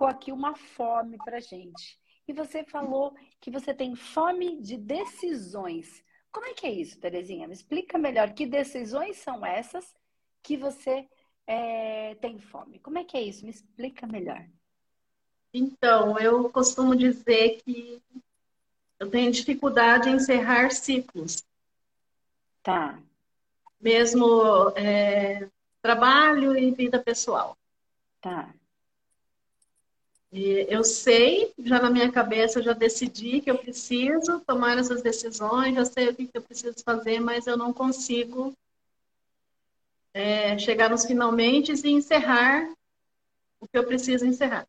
colocou aqui uma fome pra gente. E você falou que você tem fome de decisões. Como é que é isso, Terezinha? Me explica melhor. Que decisões são essas que você é, tem fome? Como é que é isso? Me explica melhor. Então, eu costumo dizer que eu tenho dificuldade em encerrar ciclos. Tá. Mesmo é, trabalho e vida pessoal. Tá. Eu sei, já na minha cabeça, eu já decidi que eu preciso tomar essas decisões, já sei o que eu preciso fazer, mas eu não consigo é, chegar nos finalmente e encerrar o que eu preciso encerrar.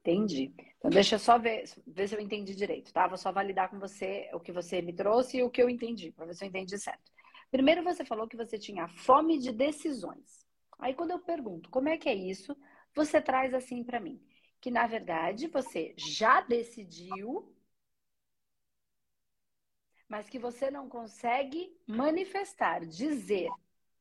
Entendi. Então, deixa eu só ver, ver se eu entendi direito, tá? Vou só validar com você o que você me trouxe e o que eu entendi, para ver se eu entendi certo. Primeiro, você falou que você tinha fome de decisões. Aí, quando eu pergunto como é que é isso, você traz assim para mim que na verdade você já decidiu, mas que você não consegue manifestar, dizer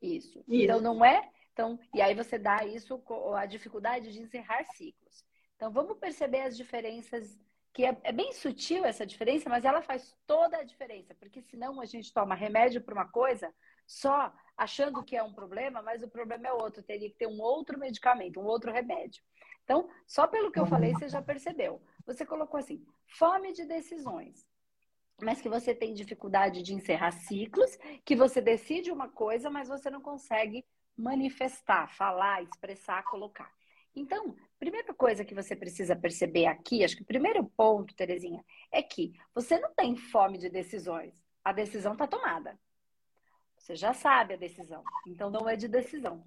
isso. isso. Então não é, então, e aí você dá isso a dificuldade de encerrar ciclos. Então vamos perceber as diferenças que é, é, bem sutil essa diferença, mas ela faz toda a diferença, porque senão a gente toma remédio para uma coisa só achando que é um problema, mas o problema é outro, teria que ter um outro medicamento, um outro remédio. Então, só pelo que eu falei, você já percebeu. Você colocou assim: fome de decisões. Mas que você tem dificuldade de encerrar ciclos, que você decide uma coisa, mas você não consegue manifestar, falar, expressar, colocar. Então, primeira coisa que você precisa perceber aqui, acho que o primeiro ponto, Terezinha, é que você não tem fome de decisões. A decisão está tomada. Você já sabe a decisão. Então, não é de decisão.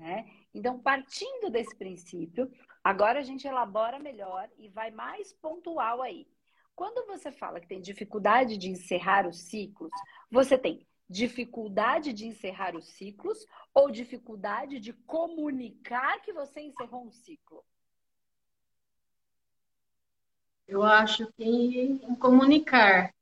Né? Então, partindo desse princípio, agora a gente elabora melhor e vai mais pontual aí. Quando você fala que tem dificuldade de encerrar os ciclos, você tem dificuldade de encerrar os ciclos ou dificuldade de comunicar que você encerrou um ciclo? Eu acho que em comunicar.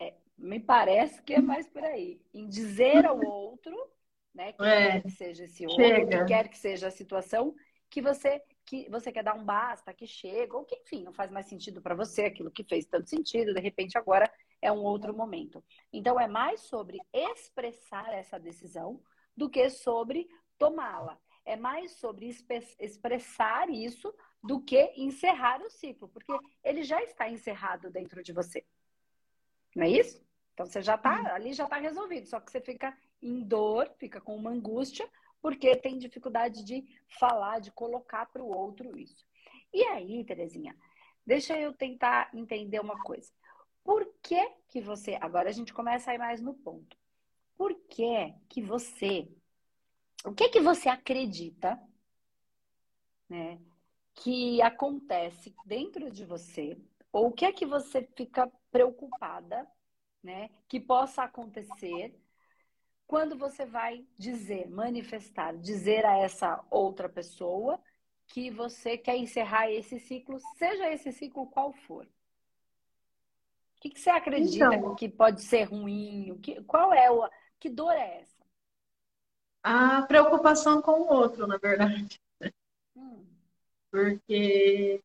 É, me parece que é mais por aí. Em dizer ao outro né? Que é, quer que seja esse outro, chega. que quer que seja a situação que você que você quer dar um basta, que chega, ou que enfim, não faz mais sentido para você aquilo que fez tanto sentido, de repente agora é um outro momento. Então é mais sobre expressar essa decisão do que sobre tomá-la. É mais sobre expressar isso do que encerrar o ciclo, porque ele já está encerrado dentro de você. Não é isso? Então você já está uhum. ali já está resolvido, só que você fica em dor, fica com uma angústia, porque tem dificuldade de falar, de colocar para o outro isso. E aí, Terezinha, deixa eu tentar entender uma coisa. Por que que você, agora a gente começa a ir mais no ponto. Por que que você, o que que você acredita, né, que acontece dentro de você, ou o que é que você fica preocupada, né, que possa acontecer quando você vai dizer, manifestar, dizer a essa outra pessoa que você quer encerrar esse ciclo, seja esse ciclo qual for. O que, que você acredita então, que pode ser ruim? Que, qual é o. Que dor é essa? A preocupação com o outro, na verdade. Hum. Porque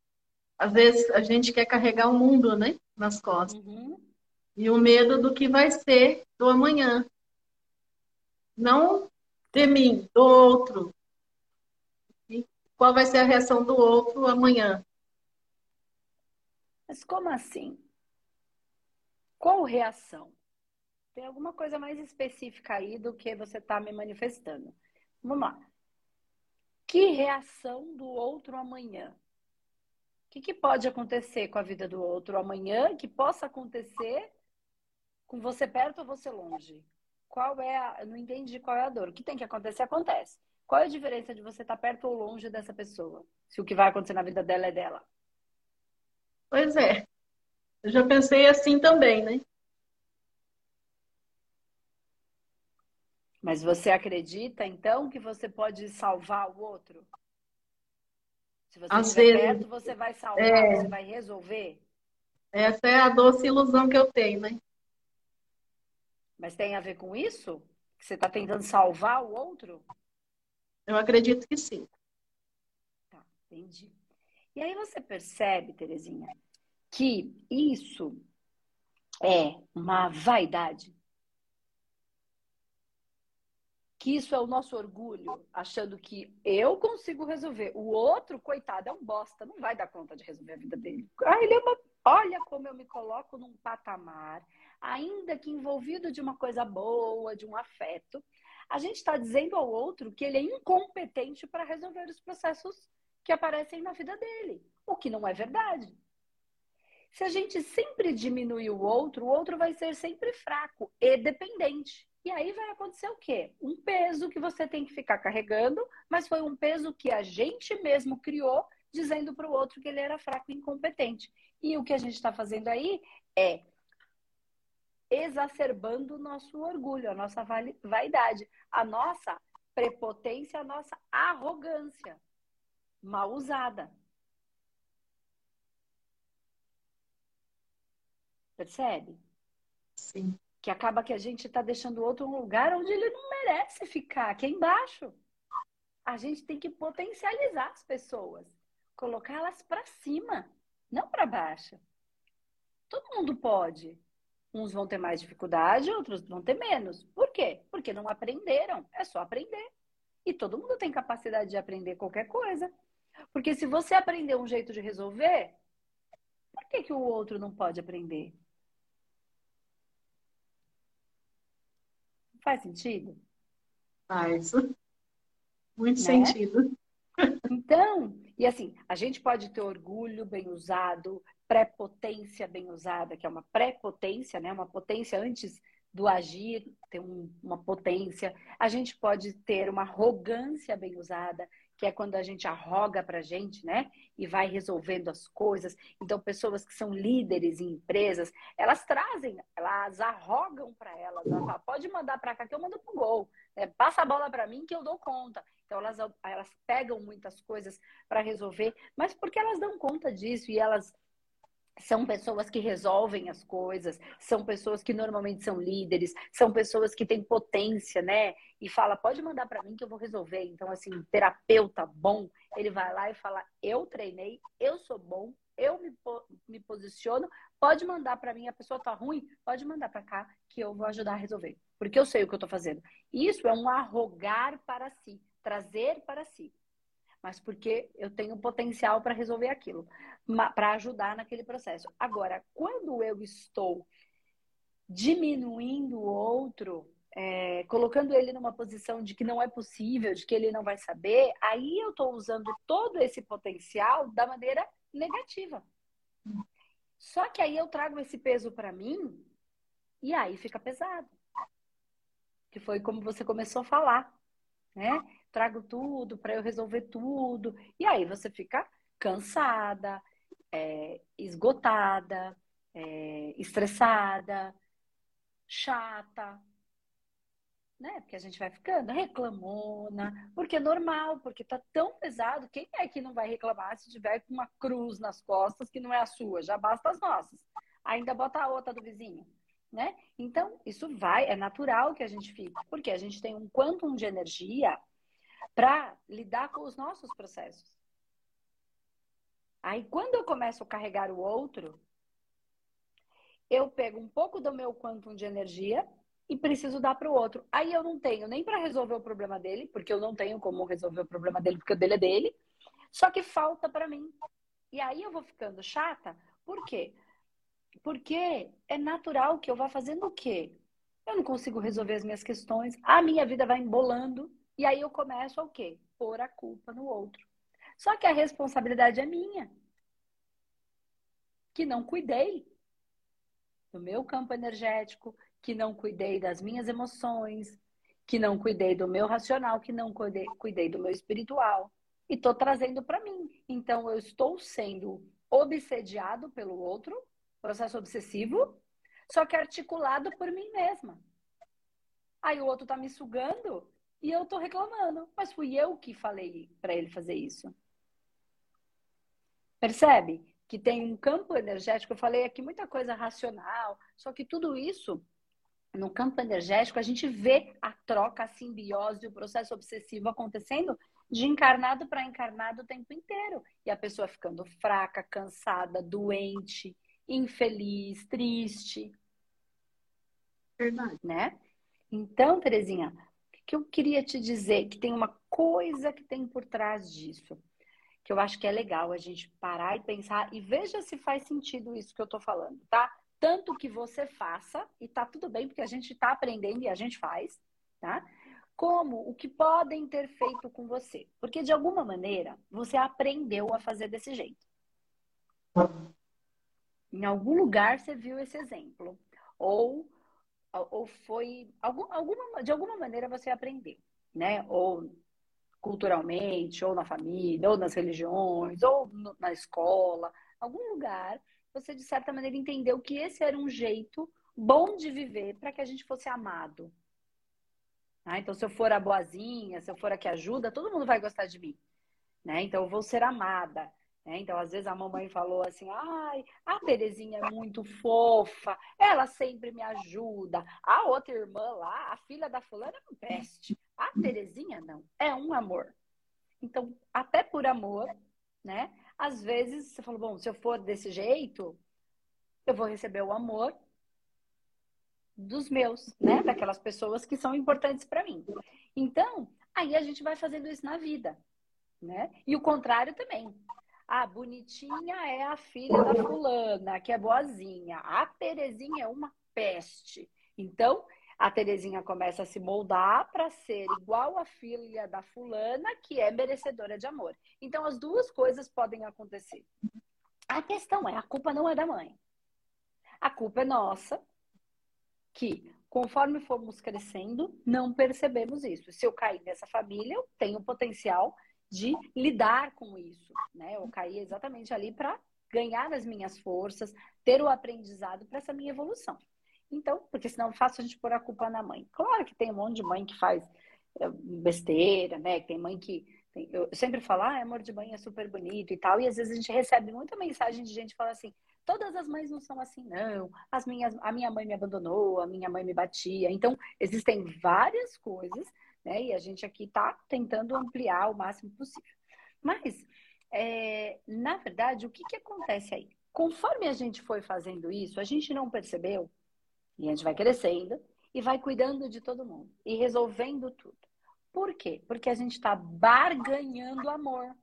às vezes a gente quer carregar o mundo, né? Nas costas. Uhum. E o medo do que vai ser do amanhã não de mim, do outro. E qual vai ser a reação do outro amanhã? Mas como assim? Qual reação? Tem alguma coisa mais específica aí do que você está me manifestando. Vamos lá. Que reação do outro amanhã? O que, que pode acontecer com a vida do outro amanhã que possa acontecer com você perto ou você longe? Qual é a. Eu não entendi qual é a dor. O que tem que acontecer, acontece. Qual é a diferença de você estar perto ou longe dessa pessoa? Se o que vai acontecer na vida dela é dela. Pois é. Eu já pensei assim também, né? Mas você acredita, então, que você pode salvar o outro? Se você Às estiver vezes, perto, você vai salvar, é... você vai resolver? Essa é a doce ilusão que eu tenho, né? Mas tem a ver com isso? Que você está tentando salvar o outro? Eu acredito que sim. Tá. Entendi. E aí você percebe, Terezinha, que isso é uma vaidade. Que isso é o nosso orgulho, achando que eu consigo resolver. O outro, coitado, é um bosta, não vai dar conta de resolver a vida dele. Ah, ele é uma... Olha como eu me coloco num patamar, ainda que envolvido de uma coisa boa, de um afeto. A gente está dizendo ao outro que ele é incompetente para resolver os processos que aparecem na vida dele, o que não é verdade. Se a gente sempre diminuir o outro, o outro vai ser sempre fraco e dependente. E aí vai acontecer o quê? Um peso que você tem que ficar carregando, mas foi um peso que a gente mesmo criou, dizendo para o outro que ele era fraco e incompetente. E o que a gente está fazendo aí é exacerbando o nosso orgulho, a nossa vaidade, a nossa prepotência, a nossa arrogância mal usada. Percebe? Sim. Que acaba que a gente está deixando o outro um lugar onde ele não merece ficar, que é embaixo. A gente tem que potencializar as pessoas, colocá-las para cima, não para baixo. Todo mundo pode. Uns vão ter mais dificuldade, outros vão ter menos. Por quê? Porque não aprenderam. É só aprender. E todo mundo tem capacidade de aprender qualquer coisa. Porque se você aprender um jeito de resolver, por que, que o outro não pode aprender? Faz sentido? Faz. Muito né? sentido. Então, e assim, a gente pode ter orgulho bem usado, prepotência bem usada, que é uma prepotência, né? Uma potência antes do agir, ter um, uma potência. A gente pode ter uma arrogância bem usada, que é quando a gente arroga para a gente, né? E vai resolvendo as coisas. Então, pessoas que são líderes em empresas, elas trazem, elas arrogam para elas. Elas falam, pode mandar para cá que eu mando pro gol. Né? Passa a bola para mim que eu dou conta. Então, elas, elas pegam muitas coisas para resolver, mas porque elas dão conta disso e elas são pessoas que resolvem as coisas, são pessoas que normalmente são líderes, são pessoas que têm potência, né? E fala, pode mandar para mim que eu vou resolver. Então, assim, terapeuta bom, ele vai lá e fala, eu treinei, eu sou bom, eu me, me posiciono, pode mandar para mim, a pessoa tá ruim, pode mandar para cá que eu vou ajudar a resolver, porque eu sei o que eu tô fazendo. Isso é um arrogar para si, trazer para si mas porque eu tenho potencial para resolver aquilo, para ajudar naquele processo. Agora, quando eu estou diminuindo o outro, é, colocando ele numa posição de que não é possível, de que ele não vai saber, aí eu estou usando todo esse potencial da maneira negativa. Só que aí eu trago esse peso para mim e aí fica pesado. Que foi como você começou a falar, né? Trago tudo para eu resolver tudo. E aí você fica cansada, é, esgotada, é, estressada, chata, né? Porque a gente vai ficando reclamona, porque é normal, porque tá tão pesado. Quem é que não vai reclamar se tiver com uma cruz nas costas que não é a sua? Já basta as nossas. Ainda bota a outra do vizinho, né? Então, isso vai, é natural que a gente fique, porque a gente tem um quantum de energia para lidar com os nossos processos. Aí, quando eu começo a carregar o outro, eu pego um pouco do meu quantum de energia e preciso dar para o outro. Aí eu não tenho nem para resolver o problema dele, porque eu não tenho como resolver o problema dele, porque o dele é dele. Só que falta para mim. E aí eu vou ficando chata. Por quê? Porque é natural que eu vá fazendo o quê? Eu não consigo resolver as minhas questões, a minha vida vai embolando. E aí eu começo a o quê? Pôr a culpa no outro. Só que a responsabilidade é minha. Que não cuidei do meu campo energético, que não cuidei das minhas emoções, que não cuidei do meu racional, que não cuidei, cuidei do meu espiritual. E estou trazendo para mim. Então, eu estou sendo obsediado pelo outro, processo obsessivo, só que articulado por mim mesma. Aí o outro está me sugando e eu tô reclamando, mas fui eu que falei para ele fazer isso. Percebe? Que tem um campo energético, eu falei aqui muita coisa racional, só que tudo isso, no campo energético, a gente vê a troca, a simbiose, o processo obsessivo acontecendo de encarnado para encarnado o tempo inteiro. E a pessoa ficando fraca, cansada, doente, infeliz, triste. Verdade. Né? Então, Terezinha, que eu queria te dizer? Que tem uma coisa que tem por trás disso. Que eu acho que é legal a gente parar e pensar e veja se faz sentido isso que eu tô falando, tá? Tanto que você faça, e tá tudo bem, porque a gente tá aprendendo e a gente faz, tá? Como o que podem ter feito com você. Porque de alguma maneira você aprendeu a fazer desse jeito. Em algum lugar você viu esse exemplo. Ou, ou foi. Algum, alguma, de alguma maneira você aprendeu, né? Ou culturalmente, ou na família, ou nas religiões, ou no, na escola, algum lugar, você de certa maneira entendeu que esse era um jeito bom de viver para que a gente fosse amado. Ah, então, se eu for a boazinha, se eu for a que ajuda, todo mundo vai gostar de mim. Né? Então, eu vou ser amada. Né? Então, às vezes a mamãe falou assim: ai, a Terezinha é muito fofa, ela sempre me ajuda. A outra irmã lá, a filha da fulana, é um peste. A Terezinha não, é um amor. Então, até por amor, né? Às vezes você fala, bom, se eu for desse jeito, eu vou receber o amor dos meus, né? Daquelas pessoas que são importantes para mim. Então, aí a gente vai fazendo isso na vida, né? E o contrário também. Ah, bonitinha é a filha da fulana, que é boazinha. A Terezinha é uma peste. Então, a Terezinha começa a se moldar para ser igual a filha da fulana, que é merecedora de amor. Então, as duas coisas podem acontecer. A questão é, a culpa não é da mãe. A culpa é nossa, que conforme formos crescendo, não percebemos isso. Se eu cair nessa família, eu tenho potencial de lidar com isso, né? Eu caí exatamente ali para ganhar as minhas forças, ter o aprendizado para essa minha evolução. Então, porque senão fácil a gente pôr a culpa na mãe. Claro que tem um monte de mãe que faz eh, besteira, né? Tem mãe que. Tem... eu sempre falo, ah, amor de mãe é super bonito e tal. E às vezes a gente recebe muita mensagem de gente que fala assim: todas as mães não são assim, não. As minhas, a minha mãe me abandonou, a minha mãe me batia. Então, existem várias coisas né? E a gente aqui está tentando ampliar o máximo possível. Mas, é, na verdade, o que, que acontece aí? Conforme a gente foi fazendo isso, a gente não percebeu, e a gente vai crescendo, e vai cuidando de todo mundo, e resolvendo tudo. Por quê? Porque a gente está barganhando amor.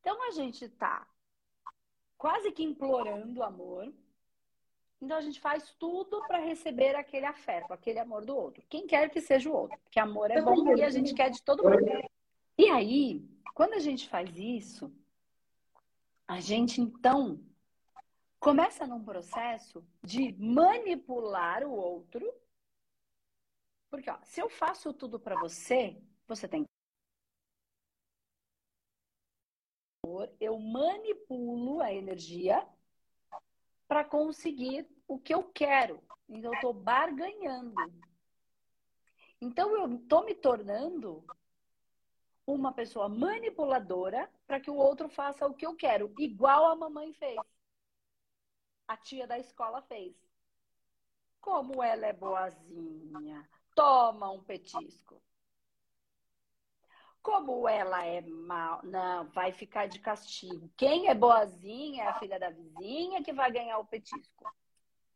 Então, a gente está quase que implorando amor, então a gente faz tudo para receber aquele afeto, aquele amor do outro. Quem quer que seja o outro. Porque amor é bom e a gente quer de todo mundo. E aí, quando a gente faz isso, a gente então começa num processo de manipular o outro. Porque ó, se eu faço tudo para você, você tem eu manipulo a energia para conseguir o que eu quero. Então, eu estou barganhando. Então, eu estou me tornando uma pessoa manipuladora para que o outro faça o que eu quero, igual a mamãe fez. A tia da escola fez. Como ela é boazinha, toma um petisco. Como ela é mal, não, vai ficar de castigo. Quem é boazinha é a filha da vizinha que vai ganhar o petisco.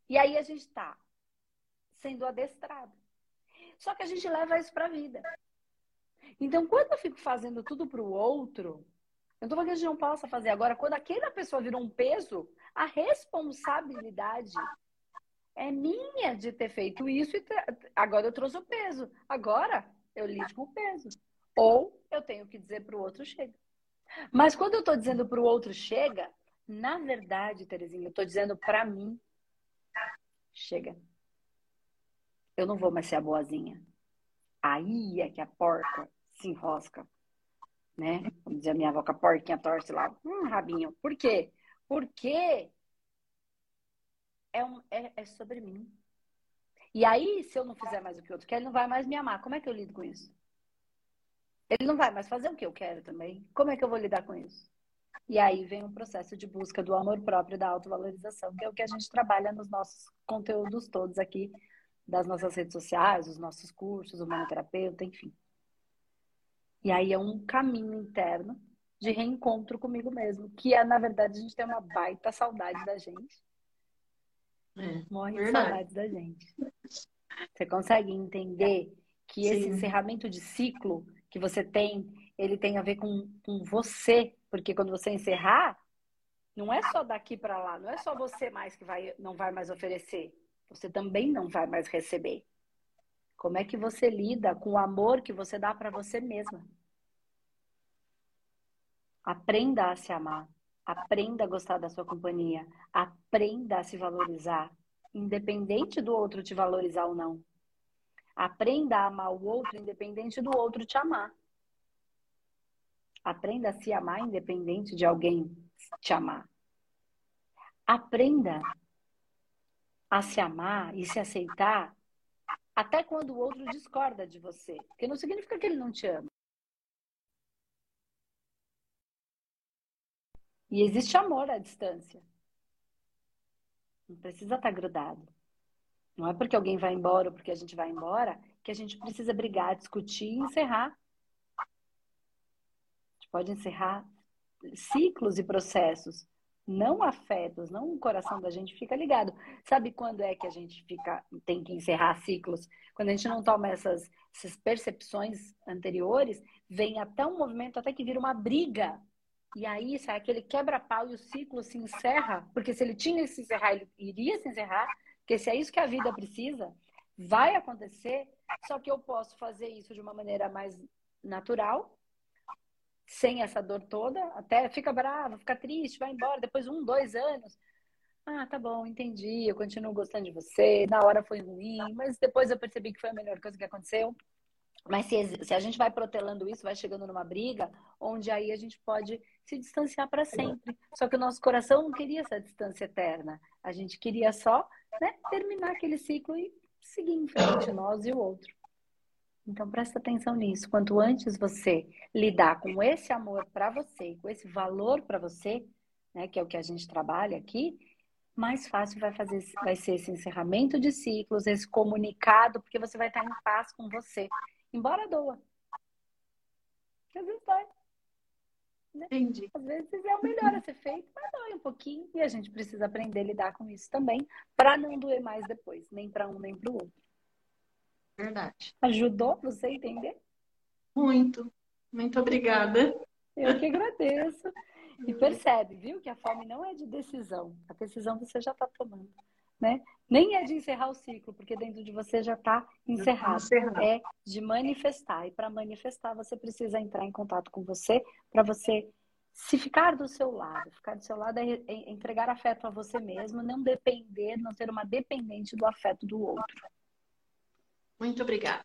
E aí a gente está sendo adestrado. Só que a gente leva isso para a vida. Então, quando eu fico fazendo tudo para o outro, eu tô falando que a gente não possa fazer agora. Quando aquela pessoa virou um peso, a responsabilidade é minha de ter feito isso e agora eu trouxe o peso. Agora eu lido com o peso. Ou eu tenho que dizer para o outro chega. Mas quando eu estou dizendo para o outro chega, na verdade, Terezinha, eu estou dizendo para mim chega. Eu não vou mais ser a boazinha. Aí é que a porca se enrosca. Né? Como dizia minha avó, que a porquinha torce lá. Hum, rabinho. Por quê? Porque é, um, é, é sobre mim. E aí, se eu não fizer mais o que o outro quer, ele não vai mais me amar. Como é que eu lido com isso? Ele não vai mais fazer o que eu quero também. Como é que eu vou lidar com isso? E aí vem o processo de busca do amor próprio, da autovalorização, que é o que a gente trabalha nos nossos conteúdos todos aqui, das nossas redes sociais, os nossos cursos, o manoterapeuta, enfim. E aí é um caminho interno de reencontro comigo mesmo, que é, na verdade, a gente tem uma baita saudade da gente. É, Morre verdade. de saudade da gente. Você consegue entender que Sim. esse encerramento de ciclo que você tem, ele tem a ver com, com você, porque quando você encerrar, não é só daqui para lá, não é só você mais que vai, não vai mais oferecer, você também não vai mais receber. Como é que você lida com o amor que você dá para você mesma? Aprenda a se amar, aprenda a gostar da sua companhia, aprenda a se valorizar, independente do outro te valorizar ou não. Aprenda a amar o outro, independente do outro te amar. Aprenda a se amar, independente de alguém te amar. Aprenda a se amar e se aceitar até quando o outro discorda de você. Porque não significa que ele não te ama. E existe amor à distância. Não precisa estar grudado. Não é porque alguém vai embora ou porque a gente vai embora que a gente precisa brigar, discutir e encerrar. Pode encerrar ciclos e processos, não afetos, não o coração da gente fica ligado. Sabe quando é que a gente fica tem que encerrar ciclos? Quando a gente não toma essas, essas percepções anteriores, vem até um movimento até que vira uma briga. E aí sai aquele quebra-pau e o ciclo se encerra, porque se ele tinha que se encerrar, ele iria se encerrar, porque se é isso que a vida precisa, vai acontecer, só que eu posso fazer isso de uma maneira mais natural, sem essa dor toda, até fica bravo, fica triste, vai embora, depois um, dois anos. Ah, tá bom, entendi, eu continuo gostando de você, na hora foi ruim, mas depois eu percebi que foi a melhor coisa que aconteceu. Mas se, se a gente vai protelando isso, vai chegando numa briga, onde aí a gente pode se distanciar para sempre. Só que o nosso coração não queria essa distância eterna. A gente queria só né, terminar aquele ciclo e seguir em frente, nós e o outro. Então presta atenção nisso. Quanto antes você lidar com esse amor para você, com esse valor para você, né, que é o que a gente trabalha aqui, mais fácil vai fazer vai ser esse encerramento de ciclos, esse comunicado, porque você vai estar em paz com você, embora doa. Às vezes dói. Né? Entendi. Às vezes é o melhor a ser feito, mas dói um pouquinho e a gente precisa aprender a lidar com isso também, para não doer mais depois, nem para um nem para o outro. Verdade. Ajudou você a entender? Muito. Muito obrigada. Eu que agradeço. E percebe, viu, que a fome não é de decisão. A decisão você já está tomando. Né? Nem é de encerrar o ciclo, porque dentro de você já está encerrado. É de manifestar. E para manifestar, você precisa entrar em contato com você para você se ficar do seu lado. Ficar do seu lado é, é entregar afeto a você mesmo, não depender, não ser uma dependente do afeto do outro. Muito obrigada.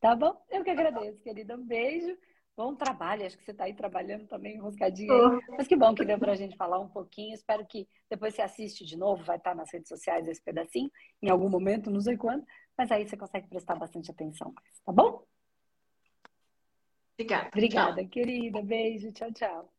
Tá bom? Eu que agradeço, querida. Um beijo. Bom trabalho, acho que você está aí trabalhando também, enroscadinha. Aí. Mas que bom que deu para a gente falar um pouquinho. Espero que depois você assiste de novo, vai estar nas redes sociais esse pedacinho, em algum momento, não sei quando, mas aí você consegue prestar bastante atenção mais, tá bom? Obrigada. Obrigada, tchau. querida. Beijo, tchau, tchau.